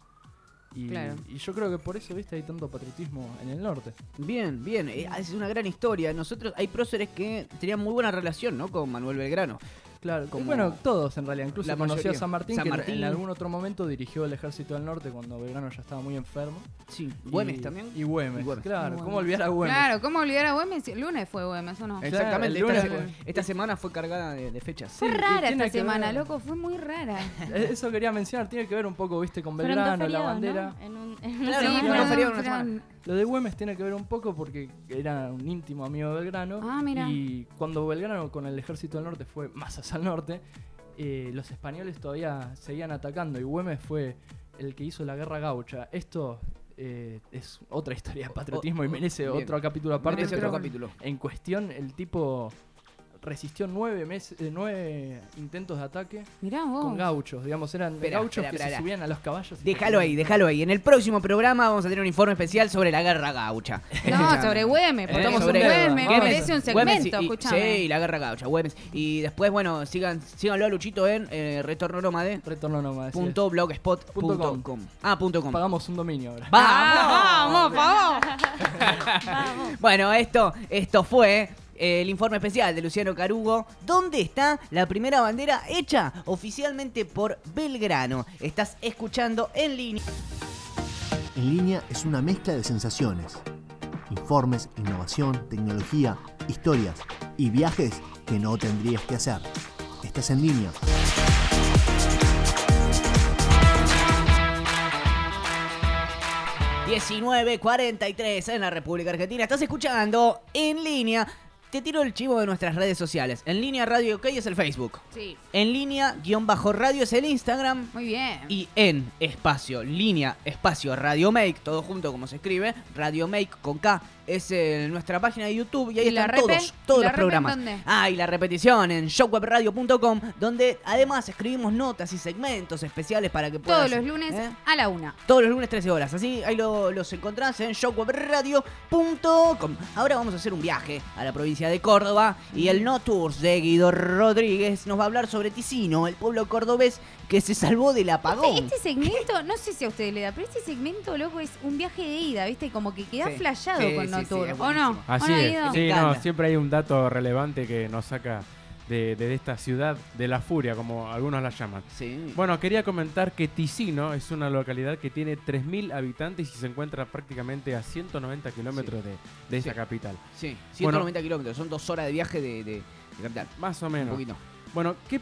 Y, Claro. y yo creo que por eso, viste, hay tanto patriotismo en el norte. Bien, bien. eh, es una gran historia. Nosotros, hay próceres que tenían muy buena relación, ¿no? Con Manuel Belgrano. Claro, Como- bueno, todos en realidad. Incluso La conocí a. San Martín, San que en- algún otro momento dirigió el ejército del norte cuando Belgrano ya estaba muy enfermo. Sí. Y- Güemes también. Y Güemes, Y Güemes. claro. Güemes. ¿Cómo olvidar a Güemes? Claro, ¿cómo olvidar a Güemes? El lunes fue Güemes, ¿o no? Exactamente. el lunes esta, fue. esta semana fue cargada de, de fechas. Fue rara esta semana, ver- loco, fue muy rara. Eh, Eso quería mencionar, tiene que ver un poco, viste, con Belgrano, la bandera. ¿no? En un, en un Claro, sí, una Fran- semana. Lo de Güemes tiene que ver un poco porque era un íntimo amigo de Belgrano. Ah, mira. Y cuando Belgrano con el ejército del norte fue más hacia el norte, eh, los españoles todavía seguían atacando y Güemes fue el que hizo la guerra gaucha. Esto eh, es otra historia de patriotismo y merece Bien. otro capítulo aparte. Merece otro capítulo. En cuestión, el tipo resistió nueve, meses, eh, nueve intentos de ataque Mirá vos. con gauchos. Digamos, eran gauchos que se subían a los caballos. Déjalo ahí, déjalo ahí. En el próximo programa vamos a tener un informe especial sobre la guerra gaucha. No, sobre Güemes, porque Estamos sobre. Güemes merece un segmento, escuchame. Sí, la guerra gaucha, Güemes. Y después, bueno, sigan, síganlo a Luchito en eh, Retorno Nómade. Retorno así Punto blogspot punto com. com. Ah, punto com. Pagamos un dominio ahora. ¡Vamos! Ah, vamos, vamos. Bueno, esto, esto fue eh, el informe especial de Luciano Carugo. ¿Dónde está la primera bandera hecha oficialmente por Belgrano? Estás escuchando en línea. En línea es una mezcla de sensaciones. Informes, innovación, tecnología, historias y viajes que no tendrías que hacer. Estás en línea. Ujú. 19.43 en la República Argentina. Estás escuchando en línea. Te tiro el chivo de nuestras redes sociales. En línea Radio OK es el Facebook. Sí, En línea guion bajo radio es el Instagram. muy bien. Y en espacio, línea, espacio, Radio Make, todo junto como se escribe, Radio Make con K es eh, nuestra página de YouTube y ahí ¿Y la están repe? todos, todos ¿Y la los programas. dónde? Ah, y la repetición en shockwebradio.com, donde además escribimos notas y segmentos especiales para que puedas... Todos los lunes ¿eh? a la una. Todos los lunes 13 horas. Así ahí lo- los encontrás en shockwebradio.com. Ahora vamos a hacer un viaje a la provincia de Córdoba y el No Tours de Guido Rodríguez nos va a hablar sobre Ticino, el pueblo cordobés que se salvó del apagón. Este, este segmento, no sé si a ustedes le da, pero este segmento, loco, es un viaje de ida, ¿viste? Como que queda Sí. flayado Sí, con sí, ¿o no? Así ¿O no, es. Sí, no, siempre hay un dato relevante que nos saca de, de esta ciudad de la furia, como algunos la llaman. Sí. Bueno, quería comentar que Ticino es una localidad que tiene 3.000 habitantes y se encuentra prácticamente a 190 kilómetros de, de esa capital. Sí, 190 kilómetros, son dos horas de viaje de, de, de capital. Más o Un menos. poquito. Bueno, ¿qué,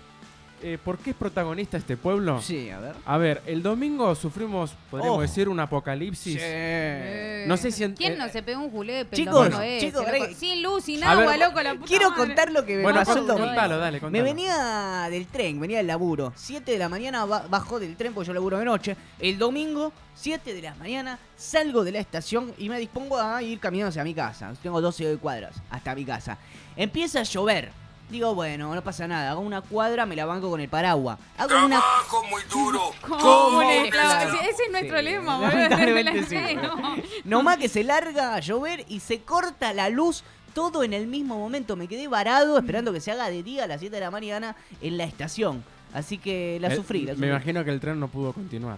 eh, ¿por qué es protagonista este pueblo? Sí, a ver. A ver, el domingo sufrimos, podríamos Oh. decir, un apocalipsis. Eh, No sé si en- ¿Quién eh, no se pegó un julepe? chicos, el domingo ese, chicos, loco? re- sin luz, sin A agua, ver, loco, la puta Quiero madre. contar lo que me Bueno, pasó el domingo. contalo, dale, Me contalo. venía del tren, venía del laburo. 7 de la mañana ba- bajó del tren porque yo laburo de noche. El domingo, 7 de la mañana, salgo de la estación y me dispongo a ir caminando hacia mi casa. Tengo 12 cuadras hasta mi casa. Empieza a llover. Digo, bueno, no pasa nada. Hago una cuadra, me la banco con el paraguas. Hago una. muy duro. ¿Cómo Ese es nuestro Sí, lema, boludo. sí. No. Nomás que se larga a llover y se corta la luz todo en el mismo momento. Me quedé varado esperando que se haga de día a las 7 de la mañana en la estación. Así que la Eh, sufrí. la Me imagino que el tren no pudo continuar.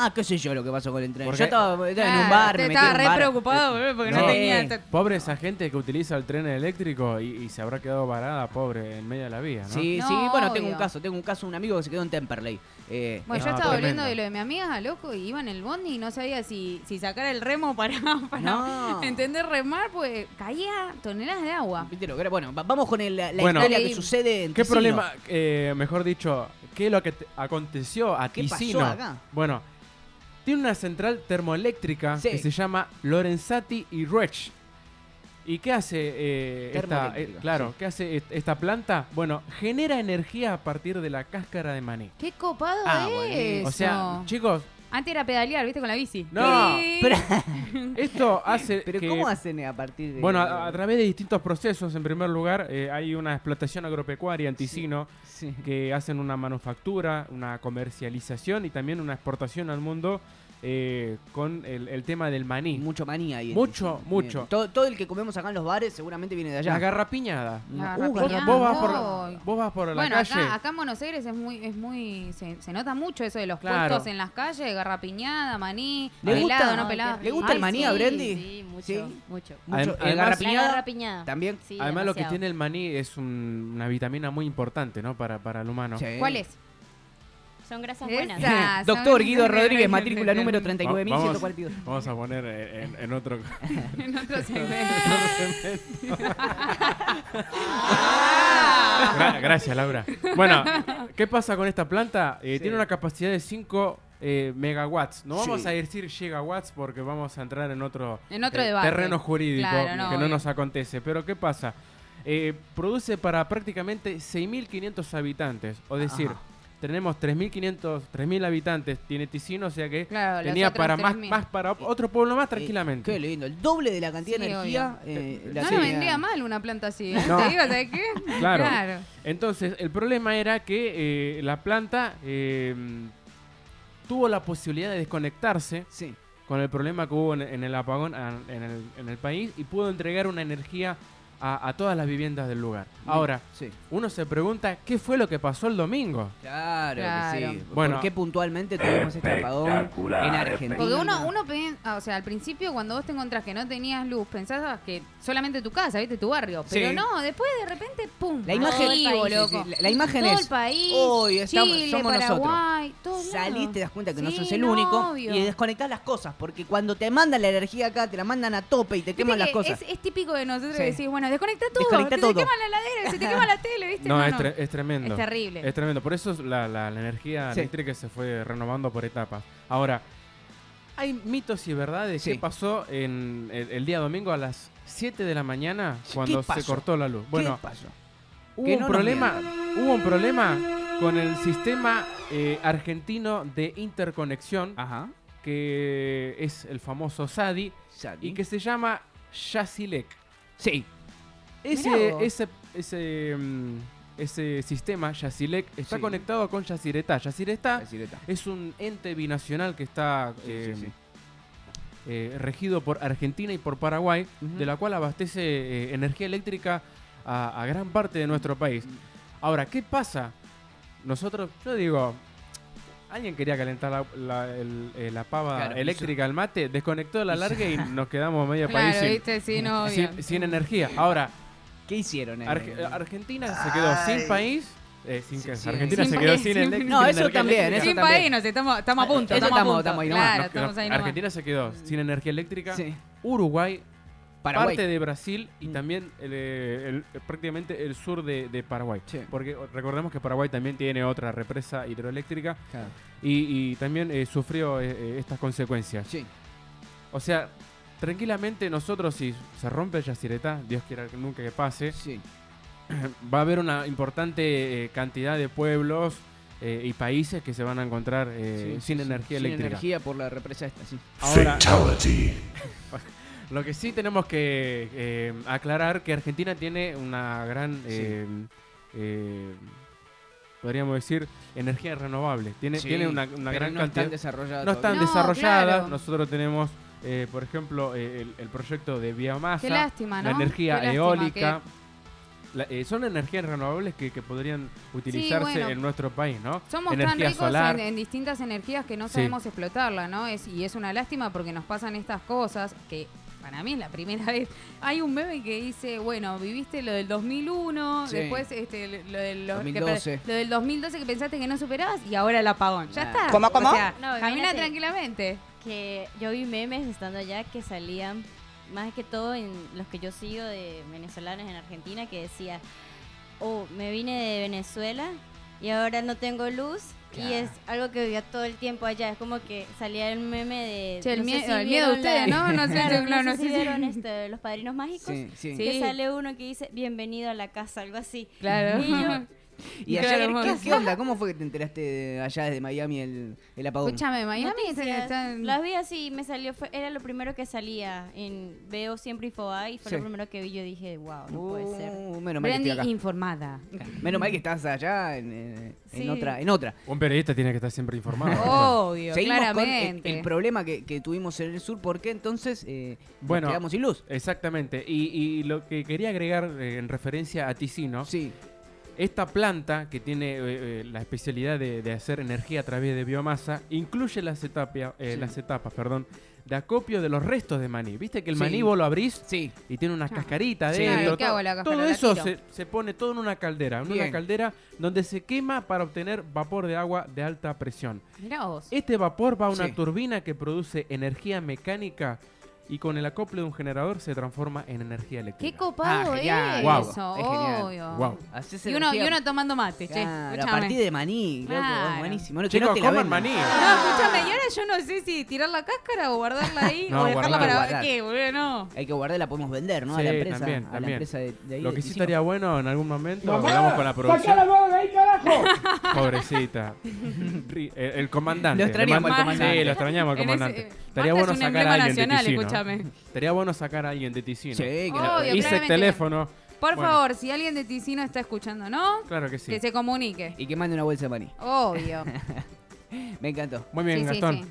Ah, qué sé yo lo que pasó con el tren. Porque- Yo estaba, estaba en un Ah, bar, te me metí estaba en un re bar. preocupado, boludo, porque no tenía... Pobre esa gente que utiliza el tren eléctrico y, y se habrá quedado varada, pobre, en medio de la vía, ¿no? Sí, No, sí, bueno, tengo un obvio. caso, tengo un caso, un amigo que se quedó en Temperley. Eh, Bueno, yo No, estaba tremendo. hablando de lo de mi amiga, loco, y iba en el bondi y no sabía si, si sacar el remo para, para No. entender remar, pues caía toneladas de agua. ¿viste lo que era? Bueno, va- vamos con el- la Bueno. historia que sucede en ¿Qué Ticino. problema, eh, mejor dicho, qué es lo que te- aconteció a ¿Qué pasó Ticino? acá? Bueno, tiene una central termoeléctrica Sí. que se llama Lorenzati y Rech. ¿Y qué hace eh, esta, eh, claro, sí. qué hace est- esta planta? Bueno, genera energía a partir de la cáscara de maní. ¡Qué copado Ah, es! O sea, chicos, Antes era pedalear, ¿viste? Con la bici. No, Sí. Pero, esto hace pero que... ¿cómo hacen a partir de...? Bueno, a, a través de distintos procesos, en primer lugar, eh, hay una explotación agropecuaria en Ticino Sí. que hacen una manufactura, una comercialización y también una exportación al mundo eh, con el, el tema del maní. Mucho manía ahí. Mucho, mucho. Todo, todo el que comemos acá en los bares seguramente viene de allá. La garrapiñada. La Uh, Vos, garrapiñada. vos vas por, Ay. vos vas por la Bueno, calle. acá, acá en Buenos Aires es muy, es muy, se, se nota mucho eso de los Claro. puestos en las calles, garrapiñada, maní, ¿Le pelado, gusta? no pelado. ¿Le gusta el Ay, maní sí. a Brendy? Sí, mucho, Sí. mucho. Mucho. Adem- además- garrapiñada La garrapiñada. también. Sí, Además, lo que tiene el maní es un- una vitamina muy importante ¿no? para, para el humano. Sí. ¿Cuál es? Son grasas buenas. Doctor son- Guido Rodríguez, matrícula número 39.142. Vamos a poner en, en- otro. en otro segmento. Gra- gracias, Laura. Bueno, ¿qué pasa con esta planta? Eh, Sí. Tiene una capacidad de 5 eh, megawatts. No vamos Sí. a decir gigawatts porque vamos a entrar en otro, En otro eh, debate. terreno jurídico Claro, no, que no nos acontece. Pero ¿qué pasa? Eh, produce para prácticamente 6.500 habitantes. O decir, Ajá. Tenemos 3.500, 3.000 habitantes, tiene Ticino, o sea que Claro, tenía para más, 3.000. más para otro pueblo más tranquilamente. Eh, qué lindo, el doble de la cantidad Sí, de energía. eh, la No nos vendría mal una planta así. ¿eh? No. Te digo, ¿sabes qué? Claro. Entonces, el problema era que eh, la planta eh, tuvo la posibilidad de desconectarse Sí. con el problema que hubo en, en el apagón en el, en el país y pudo entregar una energía a, a todas las viviendas del lugar. Ahora, Sí. uno se pregunta, ¿qué fue lo que pasó el domingo? Claro, que Claro. sí. Bueno. ¿Por qué puntualmente tuvimos este apagón en Argentina? Porque uno, uno pen- ah, o sea, al principio cuando vos te encontrás que no tenías luz, pensabas que solamente tu casa, viste, tu barrio. Pero Sí. no, después de repente, ¡pum! La imagen, Masivo, sí, sí, loco. sí, la, la imagen Todo es. el país, Hoy estamos, Chile, somos nosotros. Paraguay, todos Salís, lados. te das cuenta que no Sí, sos el no, único obvio. y desconectás las cosas. Porque cuando te mandan la energía acá, te la mandan a tope y te Viste queman las que cosas. Es, es típico de nosotros Sí. decir, bueno, desconecta todo, Desconecta que todo. se te quema la heladera, se te quema la tele, ¿viste? No, es, tre- es tremendo. Es terrible. Es tremendo. Por eso la, la- la energía Sí. eléctrica se fue renovando por etapas. Ahora, hay mitos y verdades. Sí. ¿Qué pasó en el, el día domingo a las 7 de la mañana cuando se cortó la luz? Bueno, ¿Qué pasó? hubo Que un, no problema, hubo un problema con el sistema eh, argentino de interconexión, Ajá. que es el famoso SADI, y que se llama Yacilec. Sí. Ese, ese, ese, mm, ese sistema, Yacilec, está Sí. conectado con Yacyretá. Yacyretá es un ente binacional que está Sí, eh, sí, sí. eh, regido por Argentina y por Paraguay, de la cual abastece eh, energía eléctrica a, a gran parte de nuestro país. Ahora, ¿qué pasa? Nosotros, yo digo, alguien quería calentar la, la- el- la pava Claro, eléctrica al mate, desconectó la larga y nos quedamos medio Claro, país sin, viste, sí, no, sin- sin energía. Ahora, ¿Qué hicieron? eh? Arge- Argentina se quedó sin país. eh, sin que- sí. Argentina Sin se quedó país, sin, sin- elec- No, eso energía también, eléctrica. eso Sin también. país, nos estamos, estamos a punto. Eso estamos, a estamos- punto. estamos ahí nomás. Claro, Nos estamos quedó- ahí nomás. Argentina se quedó sin energía eléctrica. Sí. Uruguay, Paraguay. parte de Brasil y Mm. también el, eh, el- prácticamente el sur de, de Paraguay. Sí. Porque recordemos que Paraguay también tiene otra represa hidroeléctrica Claro. y, y también eh, sufrió eh, eh, estas consecuencias. Sí. O sea, tranquilamente nosotros si se rompe el Yacyretá, Dios quiera que nunca que pase, Sí. va a haber una importante eh, cantidad de pueblos eh, y países que se van a encontrar eh, Sí, sin sí, energía Sin eléctrica. energía por la represa esta, sí. Ahora, lo que sí tenemos que eh, aclarar que Argentina tiene una gran, eh, eh, podríamos decir, energía renovable. Tiene, Sí, tiene una, una gran no cantidad. están desarrolladas. no están No, desarrolladas. claro. Nosotros tenemos, eh, por ejemplo, eh, el, el proyecto de biomasa, Qué lástima, ¿no? la energía Qué lástima eólica. La- eh, son energías renovables que, que podrían utilizarse bueno. en nuestro país, ¿no? Somos tan energía ricos solar. en, en distintas energías que no Sí. sabemos explotarla, ¿no? Es, y es una lástima porque nos pasan estas cosas que para mí es la primera vez. Hay un meme que dice, bueno, viviste lo del 2001, Sí. después este, lo, del, lo- que- 2012. lo del 2012 que pensaste que no superabas y ahora el apagón. Ya Nah. está. ¿Cómo, cómo? O sea, No, camina tranquilamente. Que yo vi memes estando allá que salían más que todo en los que yo sigo de venezolanos en Argentina que decía, oh, me vine de Venezuela y ahora no tengo luz Claro. y es algo que vivía todo el tiempo allá. Es como que salía el meme de... Che, el, no sé mie- si el miedo de la- ustedes, ¿no? No sé, Claro, no, no sé sé si vieron esto de los padrinos mágicos. Sí, sí. Sí. Que sale uno que dice, bienvenido a la casa, algo así. Claro. Y yo, ¿Y allá Claro, ¿qué, onda? ¿Cómo fue que te enteraste de allá desde Miami el, el apagón? Escúchame, Miami Noticias, está- Las vi así, me salió, fue- era lo primero que salía en Veo Siempre Infobae y fue Sí. lo primero que vi. Yo dije, wow, no puede ser. Uh, menos mal que Brandy estoy acá. informada. Menos mal que estás allá en, en- en Sí. otra. En otra. Un periodista tiene que estar siempre informado. Obvio, Seguimos con el, claramente. el problema que, que tuvimos en el sur, porque entonces eh, nos Bueno. quedamos sin luz. Exactamente. Y, y lo que quería agregar eh, en referencia a Ticino, Sí, esta planta que tiene eh, eh, la especialidad de, de hacer energía a través de biomasa incluye las, etapia- eh, Sí. las etapas perdón, de acopio de los restos de maní. ¿Viste que el Sí. maní vos lo abrís sí. y tiene unas Ah. cascaritas Sí. dentro? Claro, ¿qué todo hago la cáscara? todo La eso se, se pone todo en una caldera, en Bien. una caldera donde se quema para obtener vapor de agua de alta presión. Mirá vos. Este vapor va a una Sí. turbina que produce energía mecánica y con el acople de un generador se transforma en energía eléctrica. Qué copado Ah, es. Guau. eso, Es genial. obvio. Haces Y uno, y uno tomando mate, che. Claro, a escúchame. partir de maní, loco, Claro. buenísimo. No, que Chicos, no la coman maní. No, escúchame, y ahora yo no sé si tirar la cáscara o guardarla ahí No, o dejarla guardarla. para Guardar. qué, boludo, no. Hay que guardarla, la podemos vender, ¿no? a Sí, la empresa. también, a la también. empresa de, de ahí. Lo de que sí estaría bueno en algún momento, hablamos con la producción. Pobrecita. El, el comandante. Lo extrañamos al manda- comandante. Sí, lo extrañamos al comandante. ese- Estaría bueno es sacar a alguien de Ticino. escúchame. Estaría bueno sacar a alguien de Ticino. Sí, Obvio, Hice claramente. teléfono. Por Bueno. favor, si alguien de Ticino está escuchando, ¿no? Claro que sí. Que se comunique. Y que mande una bolsa de maní. Obvio. Me encantó. Muy bien, sí, sí, Gastón. sí.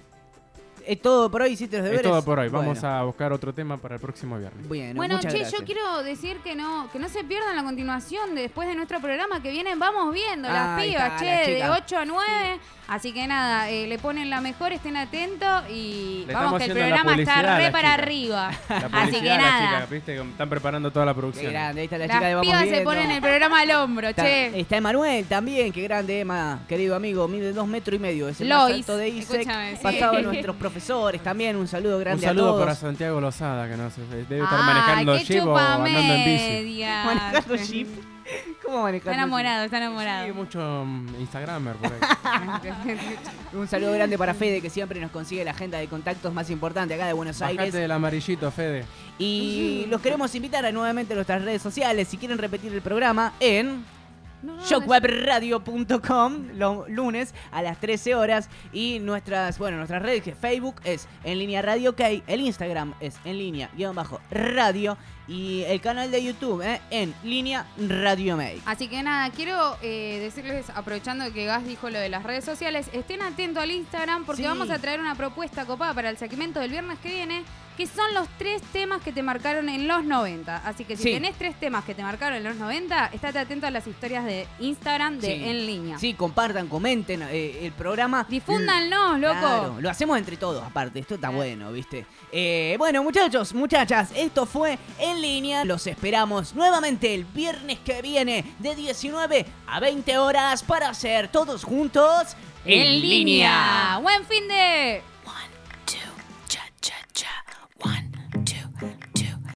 ¿Es todo por hoy? ¿Hiciste los Es deberes? todo por hoy. Vamos Bueno. a buscar otro tema para el próximo viernes. Bueno, Bueno, muchas che, gracias. yo quiero decir que no, que no se pierdan la continuación de después de nuestro programa que vienen, vamos viendo las Ahí pibas, está, che, de chicas. 8 a 9. Así que nada, eh, le ponen la mejor, estén atentos y Le vamos que el programa está re para arriba. Así que nada. chicas, ¿viste? que Están preparando toda la Qué producción. grande, ahí está la Las chica de Vamos pibas se ponen el programa al hombro, Está, che. está Emanuel también, qué grande Emma, querido amigo, mide dos metros y medio, es el Lois, más alto de ISEC, escúchame, sí. pasado a nuestros profesores también, un saludo Un grande saludo a todos. para Santiago Lozada, que no sé, debe estar manejando qué jeep o andando en bici. Manejando jeep. ¿Cómo manejando Está enamorado, está enamorado. Sí, mucho mm, Instagramer por ahí. Un saludo grande para Fede, que siempre nos consigue la agenda de contactos más importante acá de Buenos Bajate Aires. del amarillito, Fede. Y los queremos invitar a nuevamente a nuestras redes sociales, si quieren repetir el programa, en No, no, shockwebradio.com los lunes a las 13 horas y nuestras, bueno, nuestras redes que Facebook es en línea Radio K, el Instagram es en línea guion bajo radio y el canal de YouTube eh, en línea Radio Make. Así que nada, quiero eh, decirles, aprovechando que Gas dijo lo de las redes sociales, estén atentos al Instagram porque Sí. vamos a traer una propuesta copada para el segmento del viernes que viene, que son los tres temas que te marcaron en los 90. Así que si Sí. tenés tres temas que te marcaron en los 90, estate atento a las historias de Instagram de Sí. En Línea. Sí, compartan, comenten eh, el programa. Difúndanos, loco. Claro, lo hacemos entre todos, aparte. Esto está bueno, ¿viste? Bueno, muchachos, muchachas, esto fue En Línea. Los esperamos nuevamente el viernes que viene de 19 a 20 horas para hacer todos juntos En Línea. Buen fin de...